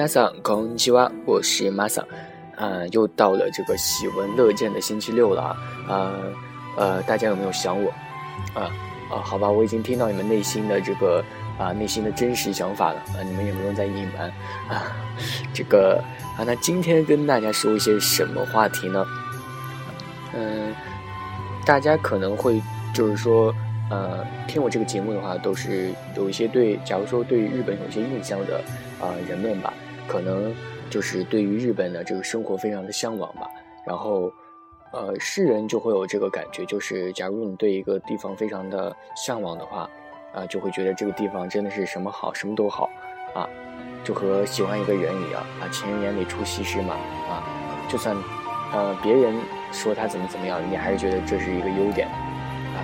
马桑，空气哇，我是马桑，啊，又到了这个喜闻乐见的星期六了啊，呃，大家有没有想我？啊，啊，好吧，我已经听到你们内心的这个啊，内心的真实想法了啊，你们也不用再隐瞒啊，这个啊，那今天跟大家说一些什么话题呢？嗯，大家可能会就是说，呃，听我这个节目的话，都是有一些对，假如说对日本有些印象的啊人们吧。可能就是对于日本的这个生活非常的向往吧，然后，呃，世人就会有这个感觉，就是假如你对一个地方非常的向往的话，啊，就会觉得这个地方真的是什么好，什么都好，啊，就和喜欢一个人一样，啊，情人眼里出西施嘛，啊，就算，呃，别人说他怎么怎么样，你还是觉得这是一个优点，啊，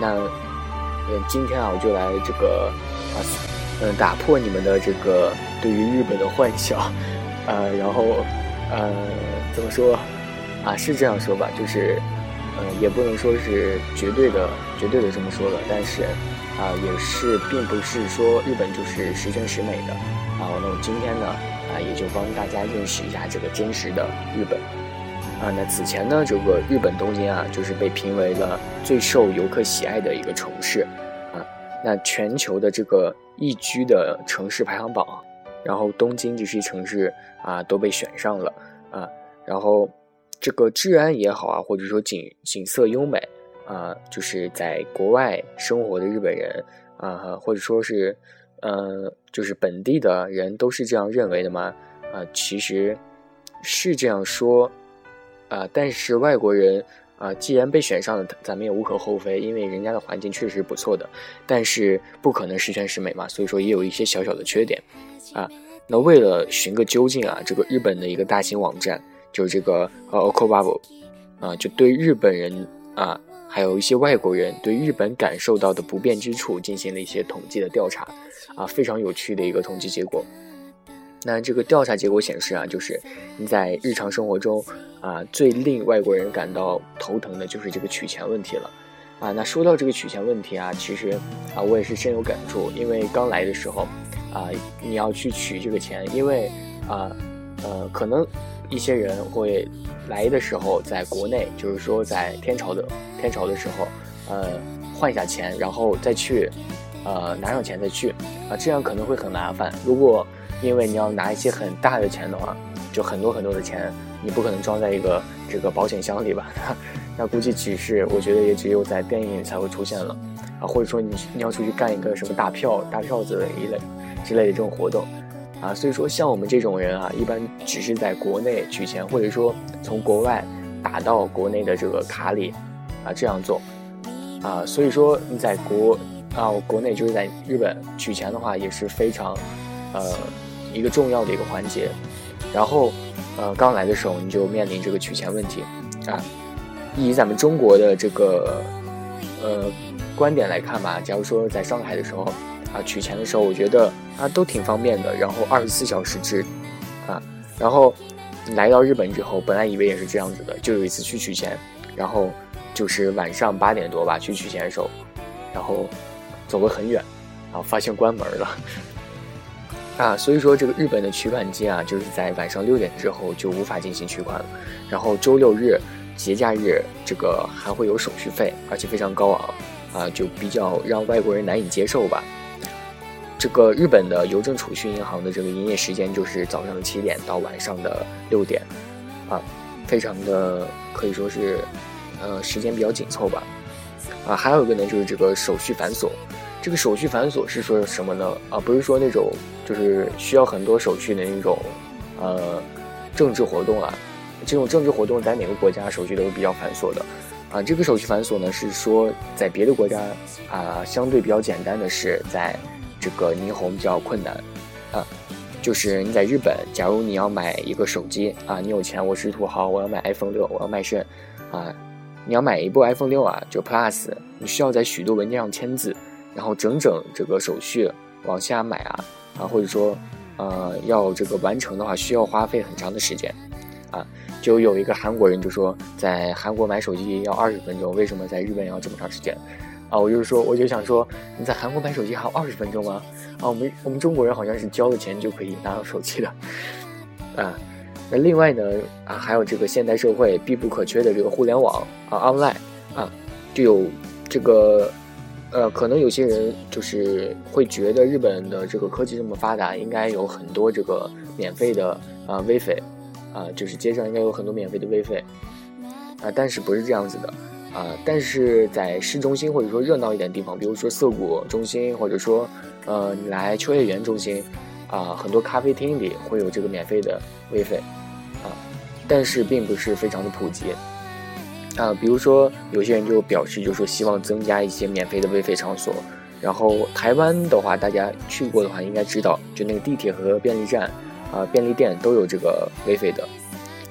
那，呃，今天啊，我就来这个，啊。嗯，打破你们的这个对于日本的幻想，呃，然后，呃，怎么说啊？是这样说吧，就是，呃，也不能说是绝对的、绝对的这么说的，但是，啊，也是并不是说日本就是十全十美的，啊，那我今天呢，啊，也就帮大家认识一下这个真实的日本，啊，那此前呢，这个日本东京啊，就是被评为了最受游客喜爱的一个城市，那全球的这个。宜居的城市排行榜，然后东京这些城市啊都被选上了啊，然后这个治安也好啊，或者说景景色优美啊，就是在国外生活的日本人啊，或者说是呃，就是本地的人都是这样认为的吗？啊，其实是这样说啊，但是外国人。啊，既然被选上了，咱们也无可厚非，因为人家的环境确实不错的，但是不可能十全十美嘛，所以说也有一些小小的缺点，啊，那为了寻个究竟啊，这个日本的一个大型网站，就是这个呃 Okobabo，啊，就对日本人啊，还有一些外国人对日本感受到的不便之处进行了一些统计的调查，啊，非常有趣的一个统计结果。那这个调查结果显示啊，就是你在日常生活中啊，最令外国人感到头疼的就是这个取钱问题了，啊，那说到这个取钱问题啊，其实啊，我也是深有感触，因为刚来的时候啊，你要去取这个钱，因为啊，呃，可能一些人会来的时候在国内，就是说在天朝的天朝的时候，呃，换一下钱，然后再去，呃，拿上钱再去，啊，这样可能会很麻烦，如果。因为你要拿一些很大的钱的话，就很多很多的钱，你不可能装在一个这个保险箱里吧？那估计只是我觉得也只有在电影里才会出现了，啊，或者说你你要出去干一个什么大票大票子一类之类的这种活动，啊，所以说像我们这种人啊，一般只是在国内取钱，或者说从国外打到国内的这个卡里，啊这样做，啊，所以说你在国啊国内就是在日本取钱的话也是非常，呃。一个重要的一个环节，然后，呃，刚来的时候你就面临这个取钱问题，啊，以咱们中国的这个，呃，观点来看吧，假如说在上海的时候，啊，取钱的时候，我觉得啊都挺方便的，然后二十四小时制，啊，然后来到日本之后，本来以为也是这样子的，就有一次去取钱，然后就是晚上八点多吧去取钱的时候，然后走了很远，然后发现关门了。啊，所以说这个日本的取款机啊，就是在晚上六点之后就无法进行取款了。然后周六日、节假日，这个还会有手续费，而且非常高昂，啊，就比较让外国人难以接受吧。这个日本的邮政储蓄银行的这个营业时间就是早上的七点到晚上的六点，啊，非常的可以说是，呃，时间比较紧凑吧。啊，还有一个呢，就是这个手续繁琐。这个手续繁琐是说什么呢？啊，不是说那种就是需要很多手续的那种，呃，政治活动啊。这种政治活动在哪个国家手续都是比较繁琐的，啊，这个手续繁琐呢是说在别的国家啊相对比较简单的是在这个霓虹比较困难，啊，就是你在日本，假如你要买一个手机啊，你有钱，我是土豪，我要买 iPhone 六，我要卖肾啊，你要买一部 iPhone 六啊，就 Plus，你需要在许多文件上签字，然后整整这个手续往下买啊啊，或者说呃要这个完成的话，需要花费很长的时间啊。就有一个韩国人就说，在韩国买手机要二十分钟，为什么在日本要这么长时间？啊，我就是说，我就想说，你在韩国买手机还要二十分钟吗？啊，我们我们中国人好像是交了钱就可以拿到手机的，啊，那另外呢，啊，还有这个现代社会必不可缺的这个互联网啊，online 啊，就有这个，呃，可能有些人就是会觉得日本的这个科技这么发达，应该有很多这个免费的啊 WiFi。啊，就是街上应该有很多免费的 WiFi，啊，但是不是这样子的，啊，但是在市中心或者说热闹一点的地方，比如说涩谷中心，或者说，呃，你来秋叶原中心，啊，很多咖啡厅里会有这个免费的 WiFi，啊，但是并不是非常的普及，啊，比如说有些人就表示，就说希望增加一些免费的 WiFi 场所，然后台湾的话，大家去过的话应该知道，就那个地铁和便利站。啊，便利店都有这个 WiFi 的，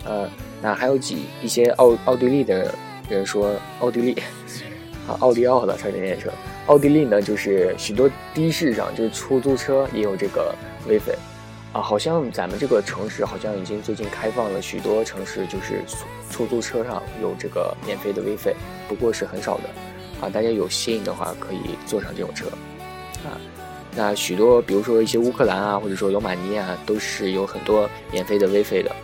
呃，那还有几一些奥奥地利的人说，奥地利，啊，奥利奥的差点念成，奥地利呢，就是许多的士上，就是出租车也有这个 WiFi，啊，好像咱们这个城市好像已经最近开放了许多城市，就是出租车上有这个免费的 WiFi，不过是很少的，啊，大家有心的话可以坐上这种车，啊。那许多，比如说一些乌克兰啊，或者说罗马尼亚，都是有很多免费的 WiFi 的，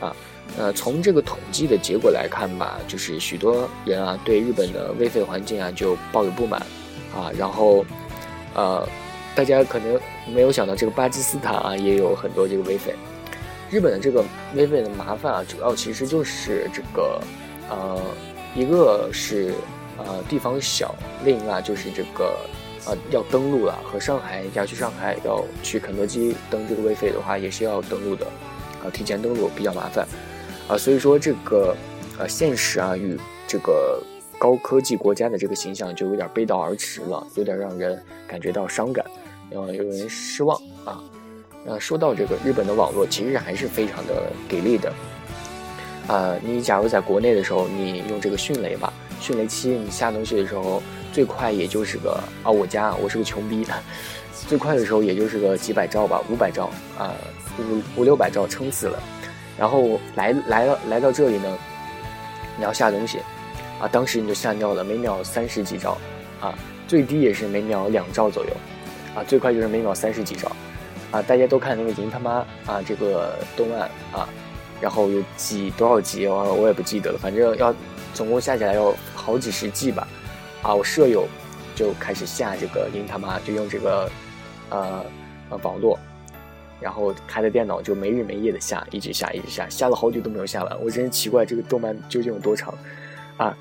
啊，呃，从这个统计的结果来看吧，就是许多人啊对日本的 WiFi 环境啊就抱有不满，啊，然后，呃，大家可能没有想到这个巴基斯坦啊也有很多这个 WiFi，日本的这个 WiFi 的麻烦啊，主要其实就是这个，呃，一个是呃地方小，另一个就是这个。呃，要登录了，和上海要去上海要去肯德基登这个 WiFi 的话，也是要登录的，啊，提前登录比较麻烦，啊，所以说这个，呃，现实啊与这个高科技国家的这个形象就有点背道而驰了，有点让人感觉到伤感，后有人失望啊。那说到这个日本的网络，其实还是非常的给力的，啊，你假如在国内的时候，你用这个迅雷吧，迅雷七，你下东西的时候。最快也就是个啊，我家我是个穷逼，最快的时候也就是个几百兆吧，五百兆啊，五五六百兆撑死了。然后来来了来到这里呢，你要下东西啊，当时你就吓尿了，每秒三十几兆啊，最低也是每秒两兆左右啊，最快就是每秒三十几兆啊。大家都看那个银他妈啊这个动漫啊，然后有几多少集我我也不记得了，反正要总共下起来要好几十 G 吧。啊，我舍友就开始下这个银他妈，就用这个呃呃网络，然后开的电脑就没日没夜的下，一直下一直下，下了好久都没有下完。我真是奇怪这个动漫究竟有多长啊！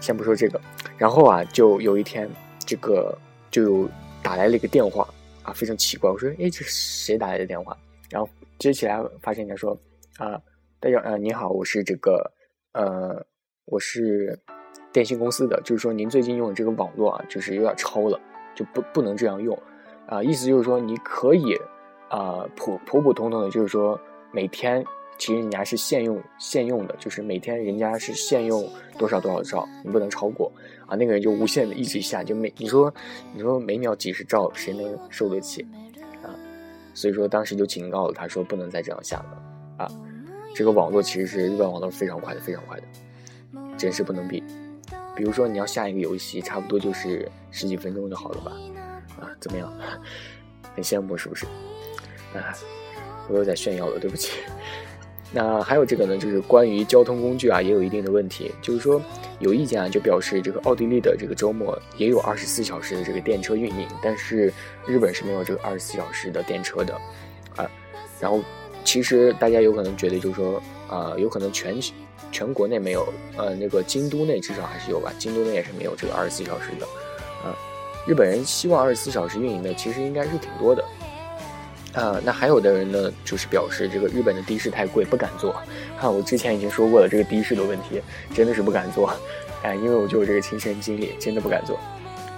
先不说这个，然后啊，就有一天这个就有打来了一个电话啊，非常奇怪。我说，哎，这是谁打来的电话？然后接起来发现他说啊，大家呃你好，我是这个呃我是。电信公司的就是说，您最近用的这个网络啊，就是有点超了，就不不能这样用，啊，意思就是说，你可以啊普普普通通的，就是说每天其实人家是限用限用的，就是每天人家是限用多少多少兆，你不能超过啊。那个人就无限的一直下，就每你说你说每秒几十兆，谁能受得起啊？所以说当时就警告了他说，不能再这样下了啊。这个网络其实是日本网络非常快的，非常快的，真是不能比。比如说你要下一个游戏，差不多就是十几分钟就好了吧？啊，怎么样？很羡慕是不是？啊，我又在炫耀了，对不起。那还有这个呢，就是关于交通工具啊，也有一定的问题。就是说，有意见啊，就表示这个奥地利的这个周末也有二十四小时的这个电车运营，但是日本是没有这个二十四小时的电车的啊。然后，其实大家有可能觉得，就是说，啊，有可能全。全国内没有，呃，那个京都内至少还是有吧。京都内也是没有这个二十四小时的，啊，日本人希望二十四小时运营的其实应该是挺多的，啊，那还有的人呢，就是表示这个日本的的士太贵，不敢坐。哈，我之前已经说过了，这个的士的问题真的是不敢坐，哎，因为我就有这个亲身经历，真的不敢坐，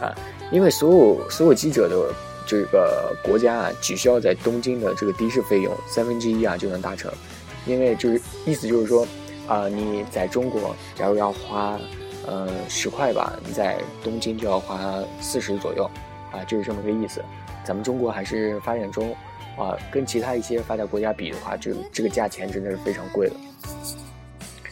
啊，因为所有所有记者的这个国家啊，只需要在东京的这个的士费用三分之一啊就能达成，因为就是意思就是说，啊，你在中国假如要花，呃，十块吧，你在东京就要花四十左右，啊，就是这么个意思。咱们中国还是发展中，啊，跟其他一些发达国家比的话，这个这个价钱真的是非常贵的。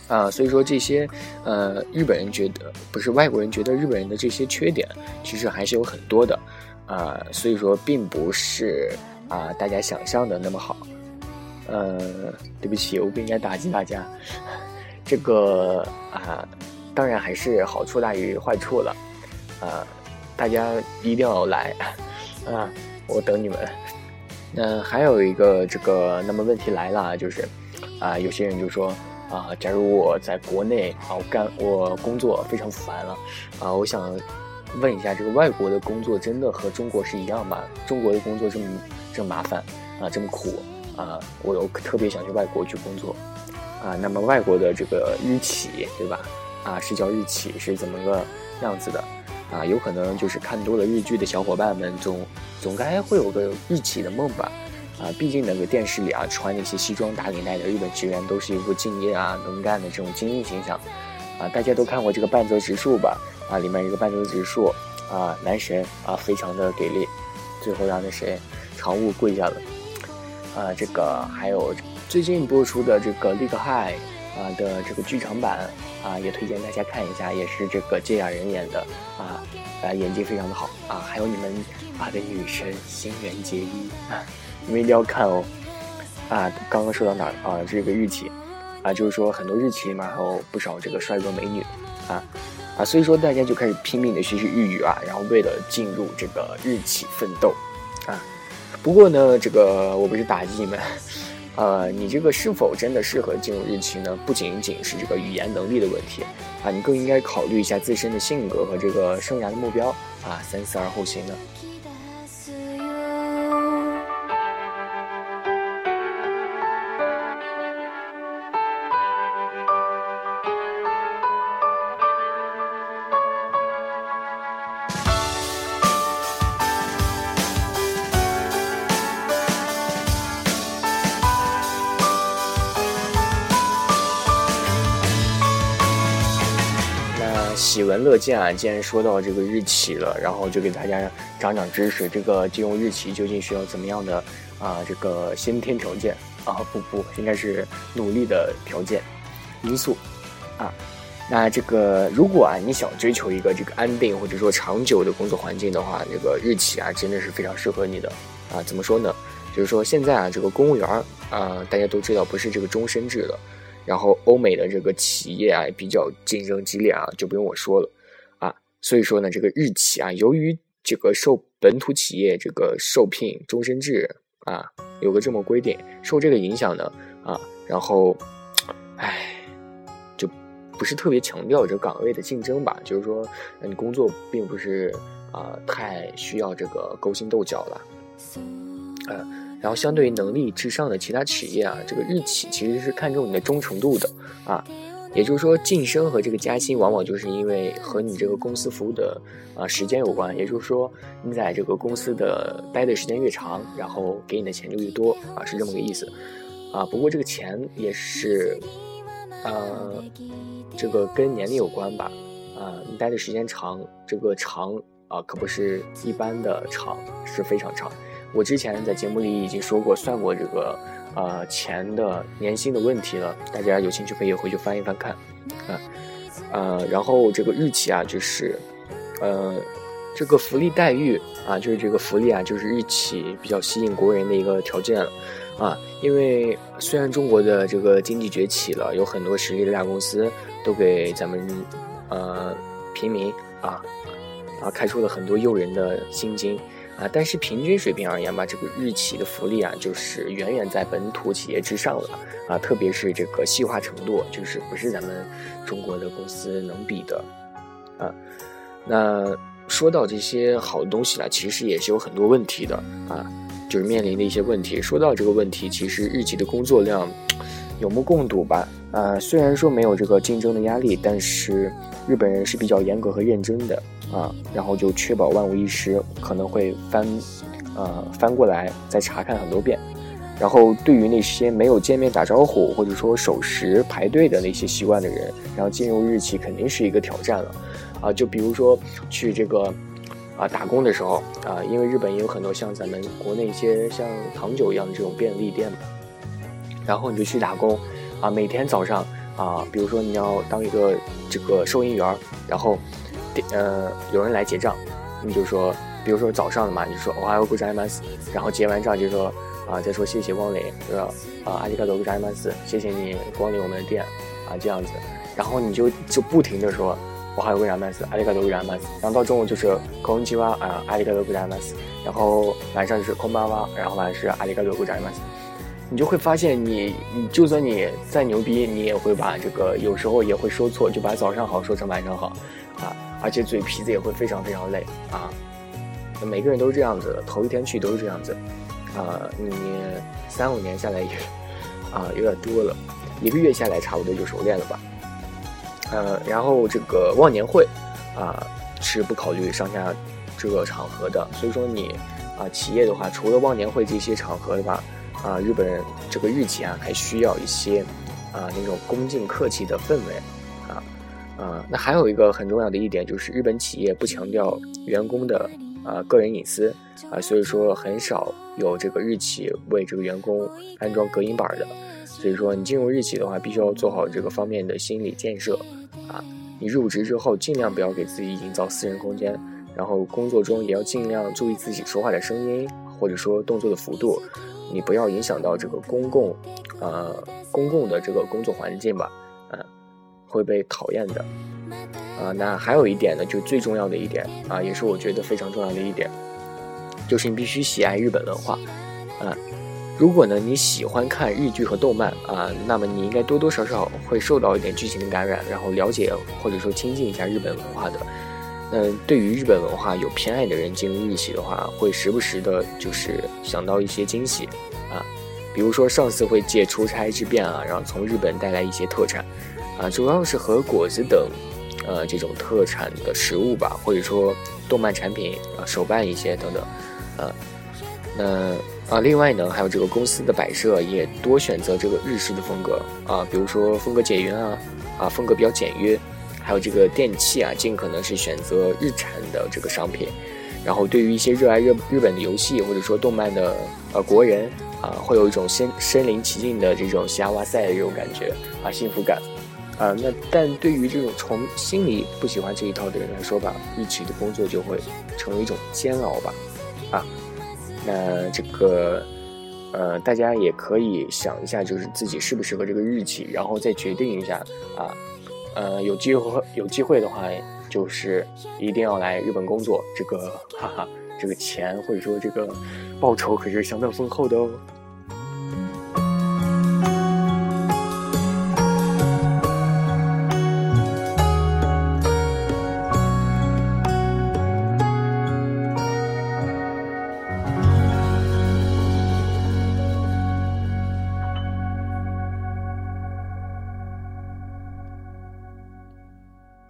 啊，所以说这些，呃，日本人觉得不是外国人觉得日本人的这些缺点，其实还是有很多的，啊，所以说并不是啊大家想象的那么好，呃，对不起，我不应该打击大家，这个啊，当然还是好处大于坏处了，啊，大家一定要来，啊，我等你们。那还有一个这个，那么问题来了，就是啊，有些人就说。啊，假如我在国内啊，我干我工作非常烦了，啊，我想问一下，这个外国的工作真的和中国是一样吗？中国的工作这么这么麻烦啊，这么苦啊，我又特别想去外国去工作啊。那么外国的这个日企，对吧？啊，是叫日企是怎么个样子的？啊，有可能就是看多了日剧的小伙伴们总总该会有个日企的梦吧。啊，毕竟那个电视里啊，穿那些西装打领带的日本职员都是一副敬业啊、能干的这种精英形象，啊，大家都看过这个半泽直树吧？啊，里面一个半泽直树啊，男神啊，非常的给力，最后让那谁常务跪下了。啊，这个还有最近播出的这个《立刻嗨》啊的这个剧场版啊，也推荐大家看一下，也是这个芥雅人演的啊，啊，演技非常的好啊，还有你们啊的女神新垣结衣啊。你们一定要看哦，啊，刚刚说到哪儿啊？这个日企，啊，就是说很多日企里面还有不少这个帅哥美女，啊，啊，所以说大家就开始拼命的学习日语啊，然后为了进入这个日企奋斗，啊，不过呢，这个我不是打击你们，呃，你这个是否真的适合进入日期呢？不仅仅是这个语言能力的问题，啊，你更应该考虑一下自身的性格和这个生涯的目标，啊，三思而后行呢。乐见啊！既然说到这个日企了，然后就给大家长长知识。这个进入日企究竟需要怎么样的啊？这个先天条件啊？不不，应该是努力的条件因素啊。那这个如果啊你想追求一个这个安定或者说长久的工作环境的话，这个日企啊真的是非常适合你的啊。怎么说呢？就是说现在啊这个公务员啊大家都知道不是这个终身制的。然后欧美的这个企业啊比较竞争激烈啊，就不用我说了啊。所以说呢，这个日企啊，由于这个受本土企业这个受聘终身制啊，有个这么规定，受这个影响呢啊，然后，唉，就不是特别强调这个岗位的竞争吧。就是说，你工作并不是啊太需要这个勾心斗角了，嗯。然后，相对于能力至上的其他企业啊，这个日企其实是看重你的忠诚度的啊。也就是说，晋升和这个加薪往往就是因为和你这个公司服务的啊时间有关。也就是说，你在这个公司的待的时间越长，然后给你的钱就越多啊，是这么个意思啊。不过这个钱也是，呃，这个跟年龄有关吧啊。你待的时间长，这个长啊，可不是一般的长，是非常长。我之前在节目里已经说过算过这个，呃，钱的年薪的问题了，大家有兴趣可以回去翻一翻看，啊，呃，然后这个日企啊，就是，呃，这个福利待遇啊，就是这个福利啊，就是日企比较吸引国人的一个条件了，啊，因为虽然中国的这个经济崛起了，有很多实力的大公司都给咱们，呃，平民啊，啊，开出了很多诱人的薪金。啊，但是平均水平而言吧，这个日企的福利啊，就是远远在本土企业之上了啊，特别是这个细化程度，就是不是咱们中国的公司能比的啊。那说到这些好的东西呢，其实也是有很多问题的啊，就是面临的一些问题。说到这个问题，其实日企的工作量有目共睹吧？啊，虽然说没有这个竞争的压力，但是日本人是比较严格和认真的。啊，然后就确保万无一失，可能会翻呃翻过来再查看很多遍。然后对于那些没有见面打招呼或者说守时排队的那些习惯的人，然后进入日期肯定是一个挑战了，啊，就比如说去这个啊打工的时候啊，因为日本也有很多像咱们国内一些像糖酒一样的这种便利店嘛，然后你就去打工啊，每天早上啊，比如说你要当一个这个收银员，然后呃有人来结账，你就说，比如说早上的嘛，你就说 Ohayo gozaimasu，然后结完账就说。啊，再说谢谢光临，是吧？啊，阿里嘎多布扎伊曼斯，谢谢你光临我们的店，啊，这样子，然后你就就不停的说，我还有个扎曼斯，阿里嘎多布扎伊曼斯，然后到中午就是空气哇啊，阿里嘎多布扎伊曼斯，然后晚上就是空巴哇，然后晚上是阿里嘎多布扎伊曼斯，你就会发现你你就算你再牛逼，你也会把这个有时候也会说错，就把早上好说成晚上好，啊，而且嘴皮子也会非常非常累啊，每个人都是这样子的，头一天去都是这样子。啊，你三五年下来也啊有点多了，一个月下来差不多就熟练了吧。呃，然后这个忘年会啊是不考虑上下这个场合的，所以说你啊企业的话，除了忘年会这些场合的话，啊日本这个日企啊还需要一些啊那种恭敬客气的氛围啊。那还有一个很重要的一点就是日本企业不强调员工的。啊，个人隐私啊，所以说很少有这个日企为这个员工安装隔音板的。所以说你进入日企的话，必须要做好这个方面的心理建设啊。你入职之后，尽量不要给自己营造私人空间，然后工作中也要尽量注意自己说话的声音或者说动作的幅度，你不要影响到这个公共，呃，公共的这个工作环境吧，会被讨厌的。啊，那还有一点呢，就最重要的一点啊，也是我觉得非常重要的一点，就是你必须喜爱日本文化啊。如果呢你喜欢看日剧和动漫啊，那么你应该多多少少会受到一点剧情的感染，然后了解或者说亲近一下日本文化的。那对于日本文化有偏爱的人进入日企的话，会时不时的就是想到一些惊喜啊，比如说上司会借出差之便啊，然后从日本带来一些特产啊，主要是和果子等。呃，这种特产的食物吧，或者说动漫产品啊，手办一些等等，呃，那啊，另外呢，还有这个公司的摆设也多选择这个日式的风格啊，比如说风格简约啊，啊，风格比较简约，还有这个电器啊，尽可能是选择日产的这个商品。然后，对于一些热爱日日本的游戏或者说动漫的呃国人啊，会有一种身身临其境的这种西哇塞的这种感觉啊，幸福感。啊，那但对于这种从心里不喜欢这一套的人来说吧，日企的工作就会成为一种煎熬吧。啊，那这个呃，大家也可以想一下，就是自己适不适合这个日企，然后再决定一下啊。呃，有机会有机会的话，就是一定要来日本工作。这个哈哈，这个钱或者说这个报酬可是相当丰厚的哦。